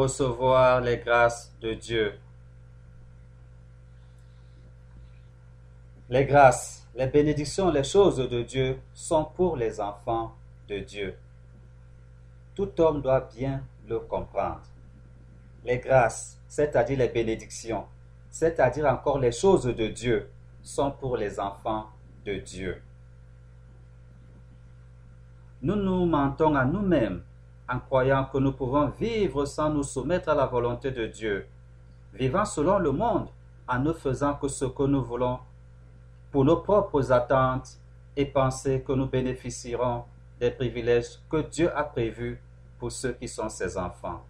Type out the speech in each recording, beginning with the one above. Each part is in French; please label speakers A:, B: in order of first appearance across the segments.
A: Recevoir les grâces de Dieu Les grâces, les bénédictions, les choses de Dieu sont pour les enfants de Dieu. Tout homme doit bien le comprendre. Les grâces, c'est-à-dire les bénédictions, c'est-à-dire encore les choses de Dieu, sont pour les enfants de Dieu. Nous nous mentons à nous-mêmes en croyant que nous pouvons vivre sans nous soumettre à la volonté de Dieu, vivant selon le monde en ne faisant que ce que nous voulons pour nos propres attentes et penser que nous bénéficierons des privilèges que Dieu a prévus pour ceux qui sont ses enfants.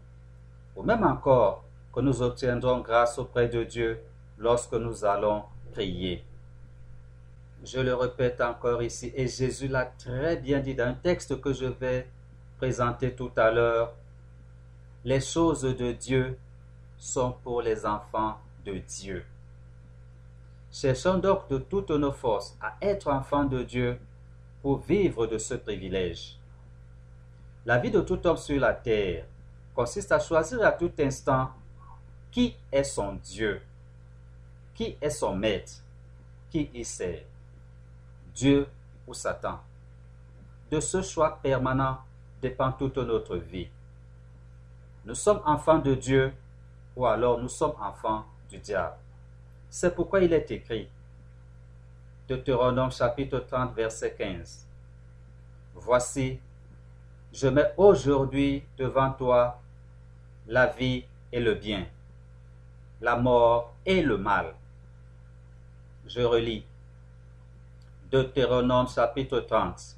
A: Ou même encore que nous obtiendrons grâce auprès de Dieu lorsque nous allons prier. Je le répète encore ici, et Jésus l'a très bien dit dans un texte que je vais présenter tout à l'heure. Les choses de Dieu sont pour les enfants de Dieu. Cherchons donc de toutes nos forces à être enfants de Dieu pour vivre de ce privilège. La vie de tout homme sur la terre consiste à choisir à tout instant qui est son Dieu, qui est son maître, qui y sert, Dieu ou Satan. De ce choix permanent dépend toute notre vie. Nous sommes enfants de Dieu ou alors nous sommes enfants du diable. C'est pourquoi il est écrit, Deutéronome chapitre 30, verset 15. Voici, je mets aujourd'hui devant toi la vie et le bien, la mort et le mal. Je relis. Deutéronome chapitre 30,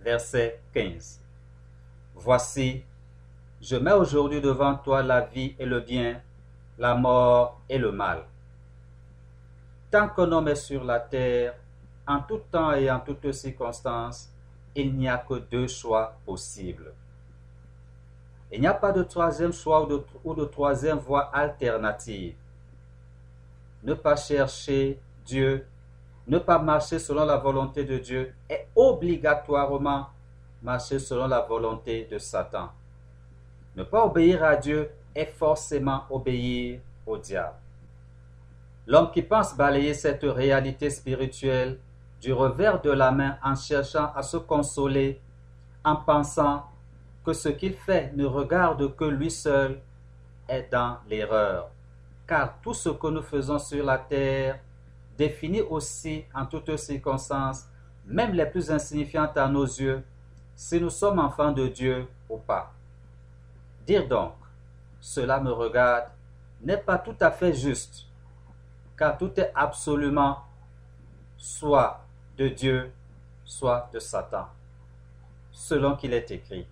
A: verset 15. Voici, je mets aujourd'hui devant toi la vie et le bien, la mort et le mal. Tant qu'un homme est sur la terre, en tout temps et en toutes circonstances, il n'y a que deux choix possibles. Il n'y a pas de troisième choix ou de, troisième voie alternative. Ne pas chercher Dieu, ne pas marcher selon la volonté de Dieu est obligatoirement marcher selon la volonté de Satan. Ne pas obéir à Dieu est forcément obéir au diable. L'homme qui pense balayer cette réalité spirituelle du revers de la main en cherchant à se consoler, en pensant que ce qu'il fait ne regarde que lui seul, est dans l'erreur. Car tout ce que nous faisons sur la terre définit aussi en toutes circonstances, même les plus insignifiantes à nos yeux, si nous sommes enfants de Dieu ou pas. Dire donc, cela me regarde, n'est pas tout à fait juste car tout est absolument soit de Dieu, soit de Satan, selon qu'il est écrit.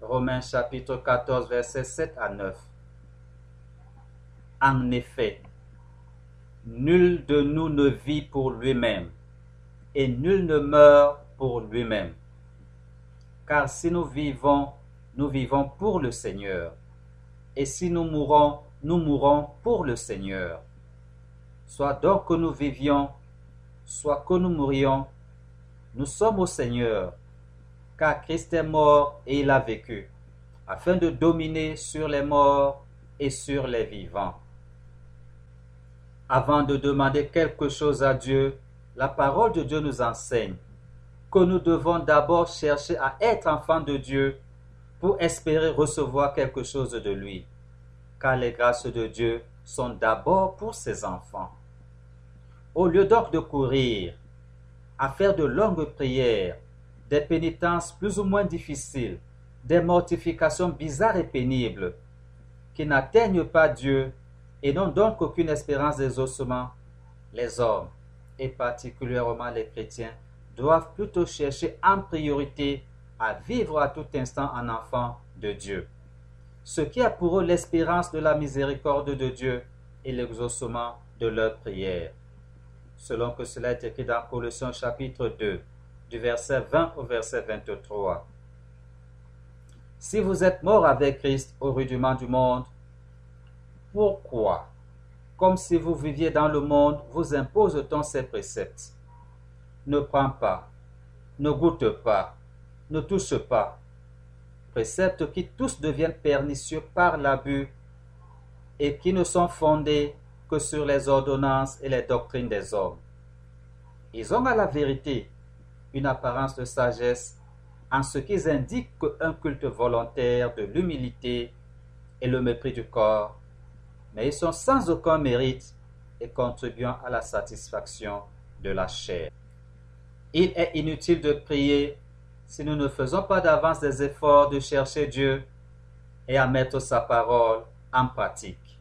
A: Romains chapitre 14, versets 7 à 9. En effet, nul de nous ne vit pour lui-même, et nul ne meurt pour lui-même. Car si nous vivons, nous vivons pour le Seigneur, et si nous mourons, nous mourons pour le Seigneur. Soit donc que nous vivions, soit que nous mourions, nous sommes au Seigneur, car Christ est mort et il a vécu, afin de dominer sur les morts et sur les vivants. Avant de demander quelque chose à Dieu, la parole de Dieu nous enseigne nous devons d'abord chercher à être enfants de Dieu pour espérer recevoir quelque chose de lui, car les grâces de Dieu sont d'abord pour ses enfants. Au lieu donc de courir à faire de longues prières, des pénitences plus ou moins difficiles, des mortifications bizarres et pénibles, qui n'atteignent pas Dieu et n'ont donc aucune espérance des ossements, les hommes, et particulièrement les chrétiens, doivent plutôt chercher en priorité à vivre à tout instant en enfant de Dieu ce qui a pour eux l'espérance de la miséricorde de Dieu et l'exaucement de leurs prières. Selon que cela est écrit dans Colossiens chapitre 2, du verset 20 au verset 23. Si vous êtes mort avec Christ au rudiment du monde, pourquoi, comme si vous viviez dans le monde, vous impose-t-on ces préceptes? Ne prends pas, ne goûte pas, ne touche pas, préceptes qui tous deviennent pernicieux par l'abus et qui ne sont fondés que sur les ordonnances et les doctrines des hommes. Ils ont à la vérité une apparence de sagesse en ce qu'ils indiquent qu'un culte volontaire de l'humilité et le mépris du corps, mais ils sont sans aucun mérite et contribuant à la satisfaction de la chair. Il est inutile de prier si nous ne faisons pas d'avance des efforts de chercher Dieu et à mettre sa parole en pratique.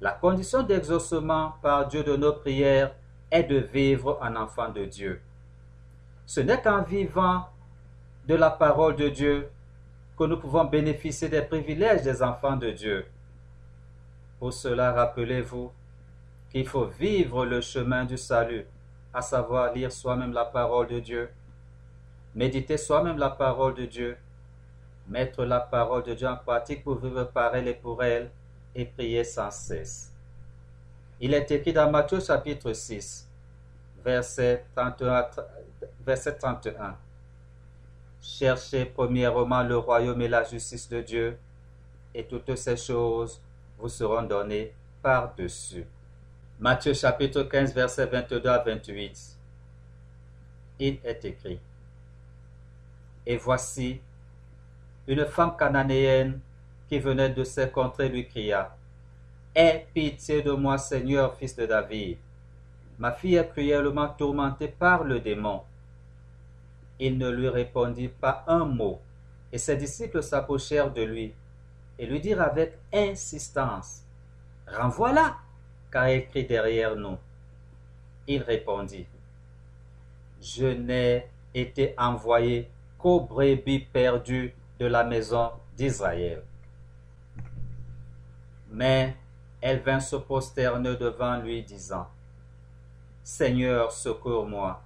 A: La condition d'exaucement par Dieu de nos prières est de vivre en enfant de Dieu. Ce n'est qu'en vivant de la parole de Dieu que nous pouvons bénéficier des privilèges des enfants de Dieu. Pour cela, rappelez-vous qu'il faut vivre le chemin du salut, à savoir lire soi-même la parole de Dieu, méditer soi-même la parole de Dieu, mettre la parole de Dieu en pratique pour vivre par elle et pour elle, et prier sans cesse. Il est écrit dans Matthieu chapitre 6, verset 31. Verset 31. Cherchez premièrement le royaume et la justice de Dieu, et toutes ces choses vous seront données par-dessus. Matthieu chapitre 15, verset 22 à 28. Il est écrit. Et voici, une femme cananéenne qui venait de ses contrées lui cria Aie pitié de moi, Seigneur, fils de David. Ma fille est cruellement tourmentée par le démon. Il ne lui répondit pas un mot, et ses disciples s'approchèrent de lui et lui dirent avec insistance Renvoie-la, elle crie derrière nous. Il répondit Je n'ai été envoyé qu'aux brebis perdues de la maison d'Israël. Mais elle vint se prosterner devant lui, disant Seigneur, secours-moi.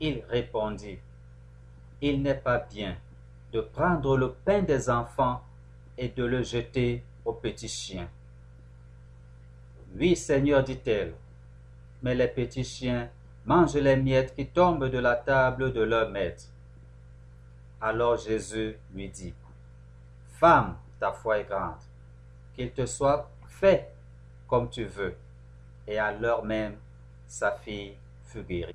A: Il répondit Il n'est pas bien de prendre le pain des enfants et de le jeter aux petits chiens. Oui, Seigneur, dit-elle, mais les petits chiens mangent les miettes qui tombent de la table de leur maître. Alors Jésus lui dit, Femme, ta foi est grande, qu'il te soit fait comme tu veux. Et à l'heure même, sa fille fut guérie.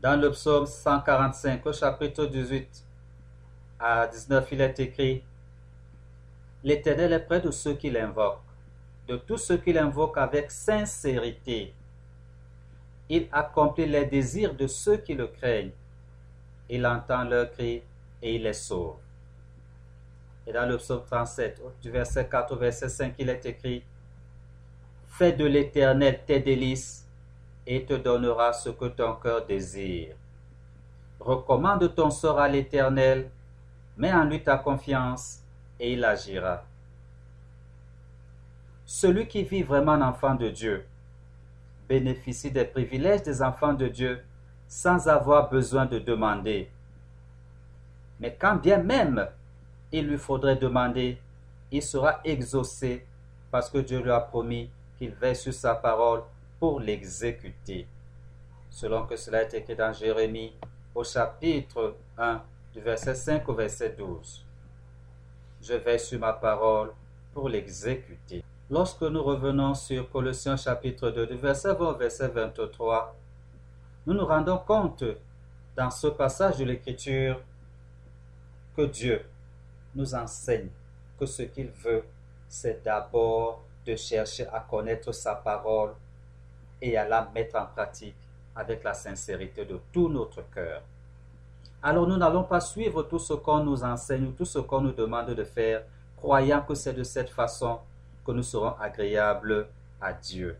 A: Dans le psaume 145, au chapitre 18 à 19, il est écrit L'Éternel est près de ceux qui l'invoquent, de tous ceux qui l'invoquent avec sincérité. Il accomplit les désirs de ceux qui le craignent. Il entend leurs cris et il les sauve. Et dans le psaume 37, du verset 4 au verset 5, il est écrit Fais de l'Éternel tes délices et te donnera ce que ton cœur désire. Recommande ton sort à l'Éternel, mets en lui ta confiance et il agira. Celui qui vit vraiment en enfant de Dieu bénéficie des privilèges des enfants de Dieu sans avoir besoin de demander. Mais quand bien même il lui faudrait demander, il sera exaucé parce que Dieu lui a promis qu'il veille sur sa parole pour l'exécuter. Selon que cela est écrit dans Jérémie au chapitre 1 du verset 5 au verset 12. Je veille sur ma parole pour l'exécuter. Lorsque nous revenons sur Colossiens chapitre 2 du verset 20 au verset 23, nous nous rendons compte dans ce passage de l'Écriture que Dieu nous enseigne que ce qu'il veut, c'est d'abord de chercher à connaître sa parole et à la mettre en pratique avec la sincérité de tout notre cœur. Alors nous n'allons pas suivre tout ce qu'on nous enseigne ou tout ce qu'on nous demande de faire, croyant que c'est de cette façon que nous serons agréables à Dieu.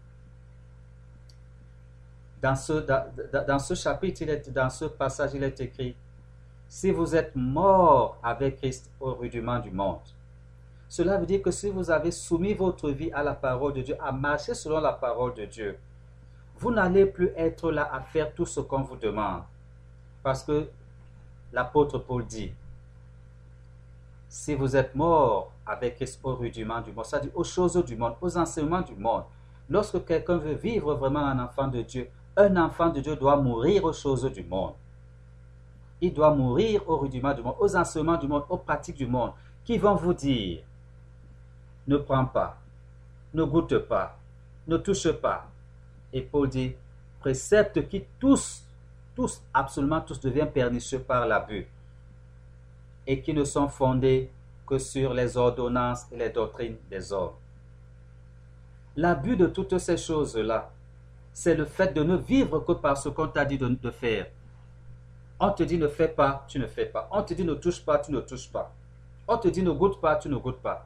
A: Dans ce, dans, ce chapitre, dans ce passage, il est écrit, si vous êtes mort avec Christ au rudiment du monde, cela veut dire que si vous avez soumis votre vie à la parole de Dieu, à marcher selon la parole de Dieu, vous n'allez plus être là à faire tout ce qu'on vous demande. Parce que l'apôtre Paul dit, si vous êtes mort avec Christ au rudiment du monde, c'est-à-dire aux choses du monde, aux enseignements du monde, lorsque quelqu'un veut vivre vraiment un enfant de Dieu, un enfant de Dieu doit mourir aux choses du monde. Il doit mourir au rudiment du monde, aux enseignements du monde, aux pratiques du monde. qui vont vous dire ne prends pas, ne goûte pas, ne touche pas. Et Paul dit préceptes qui tous, tous, absolument tous deviennent pernicieux par l'abus et qui ne sont fondés que sur les ordonnances et les doctrines des hommes. L'abus de toutes ces choses-là, c'est le fait de ne vivre que par ce qu'on t'a dit de, faire. On te dit ne fais pas, tu ne fais pas. On te dit ne touche pas, tu ne touches pas. On te dit ne goûte pas, tu ne goûtes pas.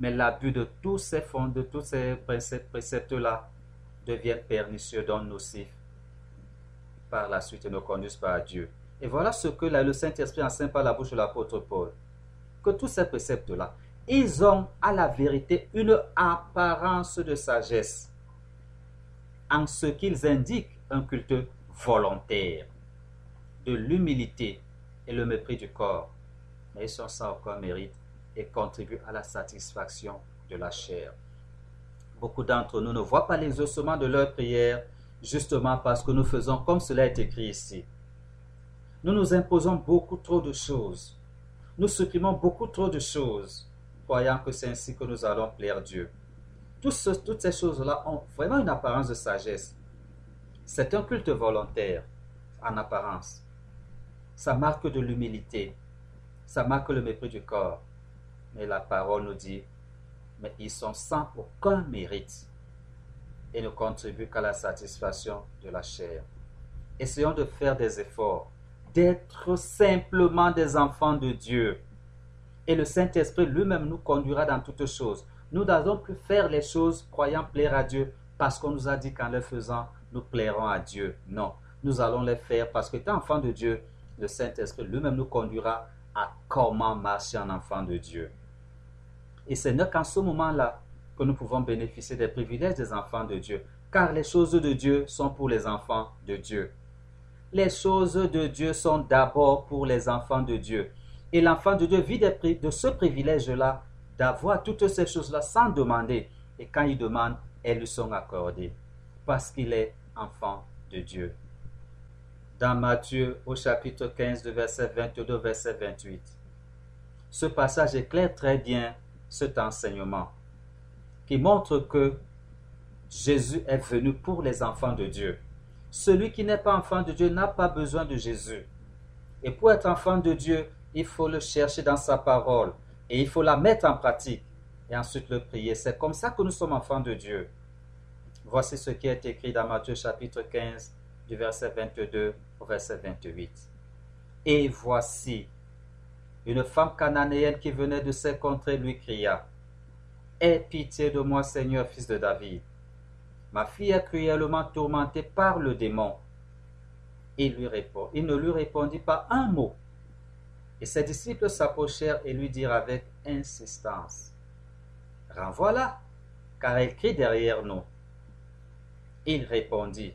A: Mais l'abus de tous ces fonds, de tous ces préceptes-là, deviennent pernicieux, donc nocifs par la suite et ne conduisent pas à Dieu. Et voilà ce que le Saint-Esprit enseigne par la bouche de l'apôtre Paul. Que tous ces préceptes-là, ils ont à la vérité une apparence de sagesse en ce qu'ils indiquent un culte volontaire, de l'humilité et le mépris du corps. Mais ils sont sans aucun mérite et contribuent à la satisfaction de la chair. Beaucoup d'entre nous ne voient pas l'exaucement de leur prière justement parce que nous faisons comme cela est écrit ici. Nous nous imposons beaucoup trop de choses. Nous supprimons beaucoup trop de choses, croyant que c'est ainsi que nous allons plaire Dieu. toutes ces choses-là ont vraiment une apparence de sagesse. C'est un culte volontaire, en apparence. Ça marque de l'humilité. Ça marque le mépris du corps. Mais la parole nous dit, mais ils sont sans aucun mérite et ne contribuent qu'à la satisfaction de la chair. Essayons de faire des efforts, d'être simplement des enfants de Dieu. Et le Saint-Esprit lui-même nous conduira dans toutes choses. Nous n'allons plus faire les choses croyant plaire à Dieu parce qu'on nous a dit qu'en les faisant, nous plairons à Dieu. Non, nous allons les faire parce qu'étant enfant de Dieu, le Saint-Esprit lui-même nous conduira à comment marcher en enfant de Dieu. Et ce n'est qu'en ce moment-là que nous pouvons bénéficier des privilèges des enfants de Dieu, car les choses de Dieu sont pour les enfants de Dieu. Les choses de Dieu sont d'abord pour les enfants de Dieu. Et l'enfant de Dieu vit de ce privilège-là d'avoir toutes ces choses-là sans demander. Et quand il demande, elles lui sont accordées, parce qu'il est enfant de Dieu. Dans Matthieu au chapitre 15, de verset 22, verset 28. Ce passage éclaire très bien cet enseignement qui montre que Jésus est venu pour les enfants de Dieu. Celui qui n'est pas enfant de Dieu n'a pas besoin de Jésus. Et pour être enfant de Dieu, il faut le chercher dans sa parole et il faut la mettre en pratique et ensuite le prier. C'est comme ça que nous sommes enfants de Dieu. Voici ce qui est écrit dans Matthieu chapitre 15 du verset 22 au verset 28. Et voici, une femme cananéenne qui venait de ces contrées lui cria, Aie pitié de moi, Seigneur, fils de David. Ma fille est cruellement tourmentée par le démon. Il, ne lui répondit pas un mot. Et ses disciples s'approchèrent et lui dirent avec insistance, Renvoie-la, car elle crie derrière nous. Il répondit,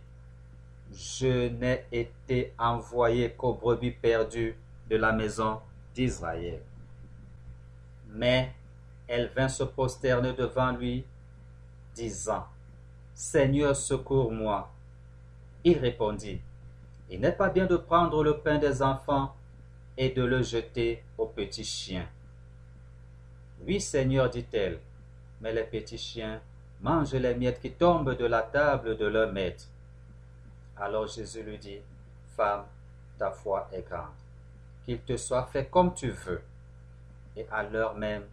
A: Je n'ai été envoyé qu'aux brebis perdues de la maison d'Israël. Mais elle vint se prosterner devant lui, disant, Seigneur, secours-moi. Il répondit, Il n'est pas bien de prendre le pain des enfants et de le jeter aux petits chiens. Oui, Seigneur, dit-elle, mais les petits chiens mangent les miettes qui tombent de la table de leur maître. Alors Jésus lui dit, Femme, ta foi est grande qu'il te soit fait comme tu veux. Et à l'heure même,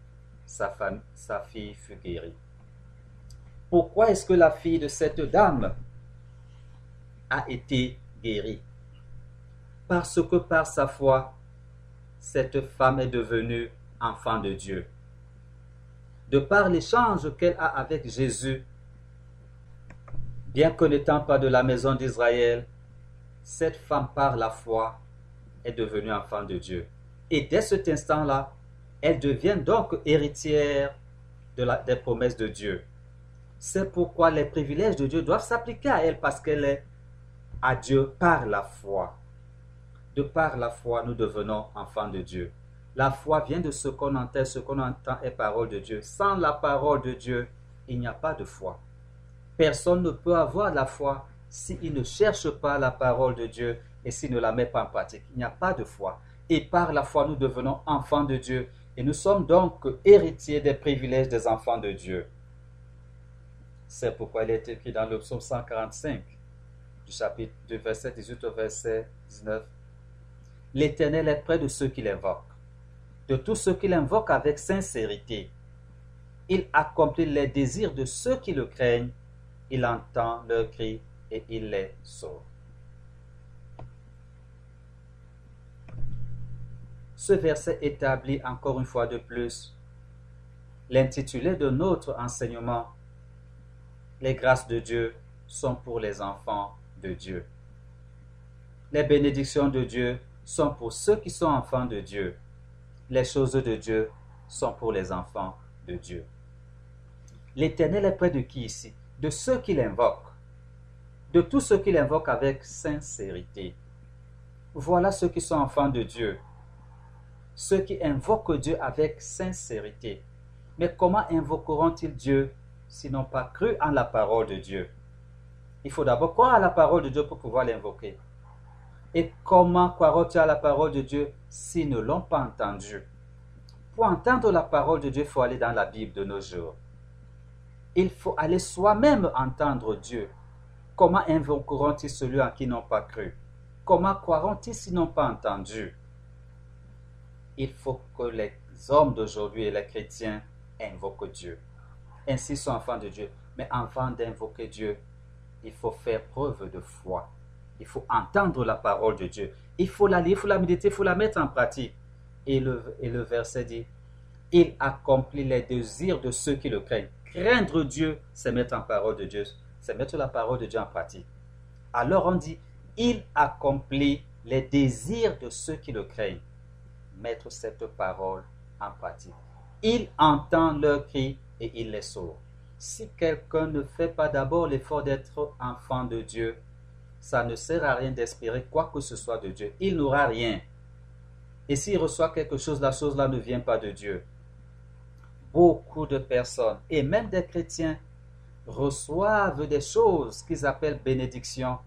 A: sa, sa fille fut guérie. Pourquoi est-ce que la fille de cette dame a été guérie? Parce que par sa foi, cette femme est devenue enfant de Dieu. De par l'échange qu'elle a avec Jésus, bien que n'étant pas de la maison d'Israël, cette femme par la foi est devenue enfant de Dieu. Et dès cet instant-là, elle devient donc héritière des promesses de Dieu. C'est pourquoi les privilèges de Dieu doivent s'appliquer à elle parce qu'elle est à Dieu par la foi. De par la foi, nous devenons enfants de Dieu. La foi vient de ce qu'on entend, ce qu'on entend est parole de Dieu. Sans la parole de Dieu, il n'y a pas de foi. Personne ne peut avoir la foi s'il ne cherche pas la parole de Dieu et s'il ne la met pas en pratique. Il n'y a pas de foi. Et par la foi, nous devenons enfants de Dieu. Et nous sommes donc héritiers des privilèges des enfants de Dieu. C'est pourquoi il est écrit dans le psaume 145, du chapitre 2, verset 18 au verset 19. L'Éternel est près de ceux qui l'invoquent, de tous ceux qui l'invoquent avec sincérité. Il accomplit les désirs de ceux qui le craignent, il entend leurs cris et il les sauve. Ce verset établit encore une fois de plus l'intitulé de notre enseignement. Les grâces de Dieu sont pour les enfants de Dieu. Les bénédictions de Dieu sont pour ceux qui sont enfants de Dieu. Les choses de Dieu sont pour les enfants de Dieu. L'Éternel est près de qui ici? De ceux qui l'invoquent. De tous ceux qui l'invoquent avec sincérité. Voilà ceux qui sont enfants de Dieu ceux qui invoquent Dieu avec sincérité. Mais comment invoqueront-ils Dieu s'ils n'ont pas cru en la parole de Dieu Il faut d'abord croire à la parole de Dieu pour pouvoir l'invoquer. Et comment croiront-ils à la parole de Dieu s'ils ne l'ont pas entendue Pour entendre la parole de Dieu, il faut aller dans la Bible de nos jours. Il faut aller soi-même entendre Dieu. Comment invoqueront-ils celui en qui n'ont pas cru? Comment croiront-ils s'ils n'ont pas entendu? Il faut que les hommes d'aujourd'hui et les chrétiens invoquent Dieu. Ainsi sont enfants de Dieu. Mais avant d'invoquer Dieu, il faut faire preuve de foi. Il faut entendre la parole de Dieu. Il faut la lire, il faut la méditer, il faut la mettre en pratique. Et le, et le verset dit, il accomplit les désirs de ceux qui le craignent. Craindre Dieu, c'est mettre en parole de Dieu, c'est mettre la parole de Dieu en pratique. Alors on dit, il accomplit les désirs de ceux qui le craignent mettre cette parole en pratique. Il entend leurs cris et il les sauve. Si quelqu'un ne fait pas d'abord l'effort d'être enfant de Dieu, ça ne sert à rien d'espérer quoi que ce soit de Dieu. Il n'aura rien. Et s'il reçoit quelque chose, la chose-là ne vient pas de Dieu. Beaucoup de personnes, et même des chrétiens, reçoivent des choses qu'ils appellent bénédictions,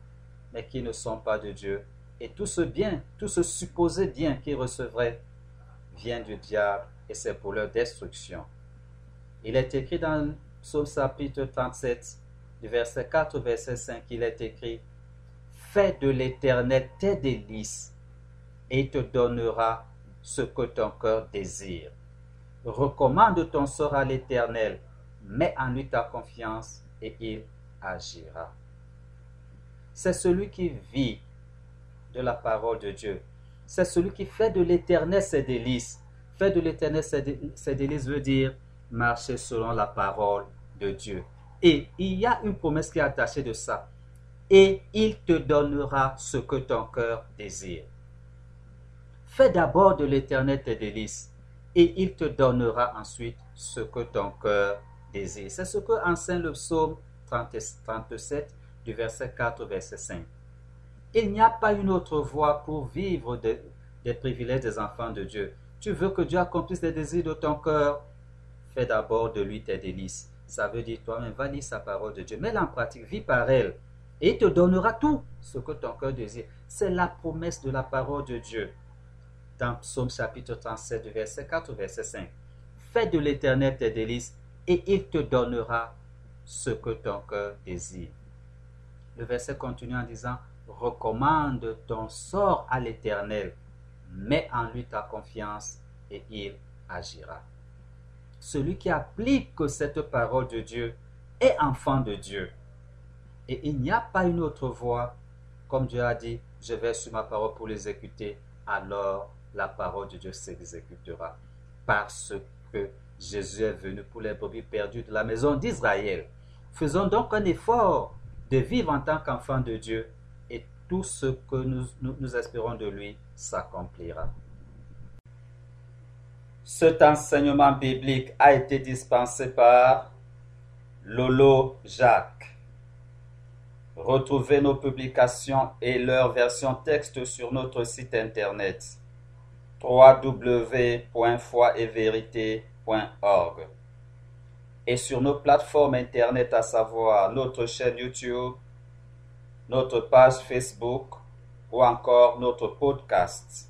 A: mais qui ne sont pas de Dieu et tout ce bien, tout ce supposé bien qu'ils recevraient vient du diable et c'est pour leur destruction. Il est écrit dans Psaume chapitre 37, du verset 4 au verset 5, il est écrit Fais de l'éternel tes délices et te donnera ce que ton cœur désire. Recommande ton sort à l'éternel, mets en lui ta confiance et il agira. C'est celui qui vit de la parole de Dieu. C'est celui qui fait de l'éternel ses délices. Fait de l'éternel ses délices veut dire marcher selon la parole de Dieu. Et il y a une promesse qui est attachée de ça. Et il te donnera ce que ton cœur désire. Fais d'abord de l'éternel tes délices et il te donnera ensuite ce que ton cœur désire. C'est ce que enseigne le psaume 37 du verset 4 au verset 5. Il n'y a pas une autre voie pour vivre des privilèges des enfants de Dieu. Tu veux que Dieu accomplisse les désirs de ton cœur? Fais d'abord de lui tes délices. Ça veut dire toi-même, va lire sa parole de Dieu. Mets-la en pratique, vis par elle. Et il te donnera tout ce que ton cœur désire. C'est la promesse de la parole de Dieu. Dans Psaume chapitre 37, verset 4 verset 5. Fais de l'éternel tes délices et il te donnera ce que ton cœur désire. Le verset continue en disant, recommande ton sort à l'Éternel, mets en lui ta confiance et il agira. Celui qui applique cette parole de Dieu est enfant de Dieu. Et il n'y a pas une autre voie. Comme Dieu a dit, je vais sur ma parole pour l'exécuter, alors la parole de Dieu s'exécutera. Parce que Jésus est venu pour les brebis perdues de la maison d'Israël. Faisons donc un effort de vivre en tant qu'enfant de Dieu tout ce que nous, espérons de lui s'accomplira. Cet enseignement biblique a été dispensé par Lolo Jacques. Retrouvez nos publications et leurs versions texte sur notre site internet www.foievérité.org et sur nos plateformes internet à savoir notre chaîne YouTube notre page Facebook ou encore notre podcast.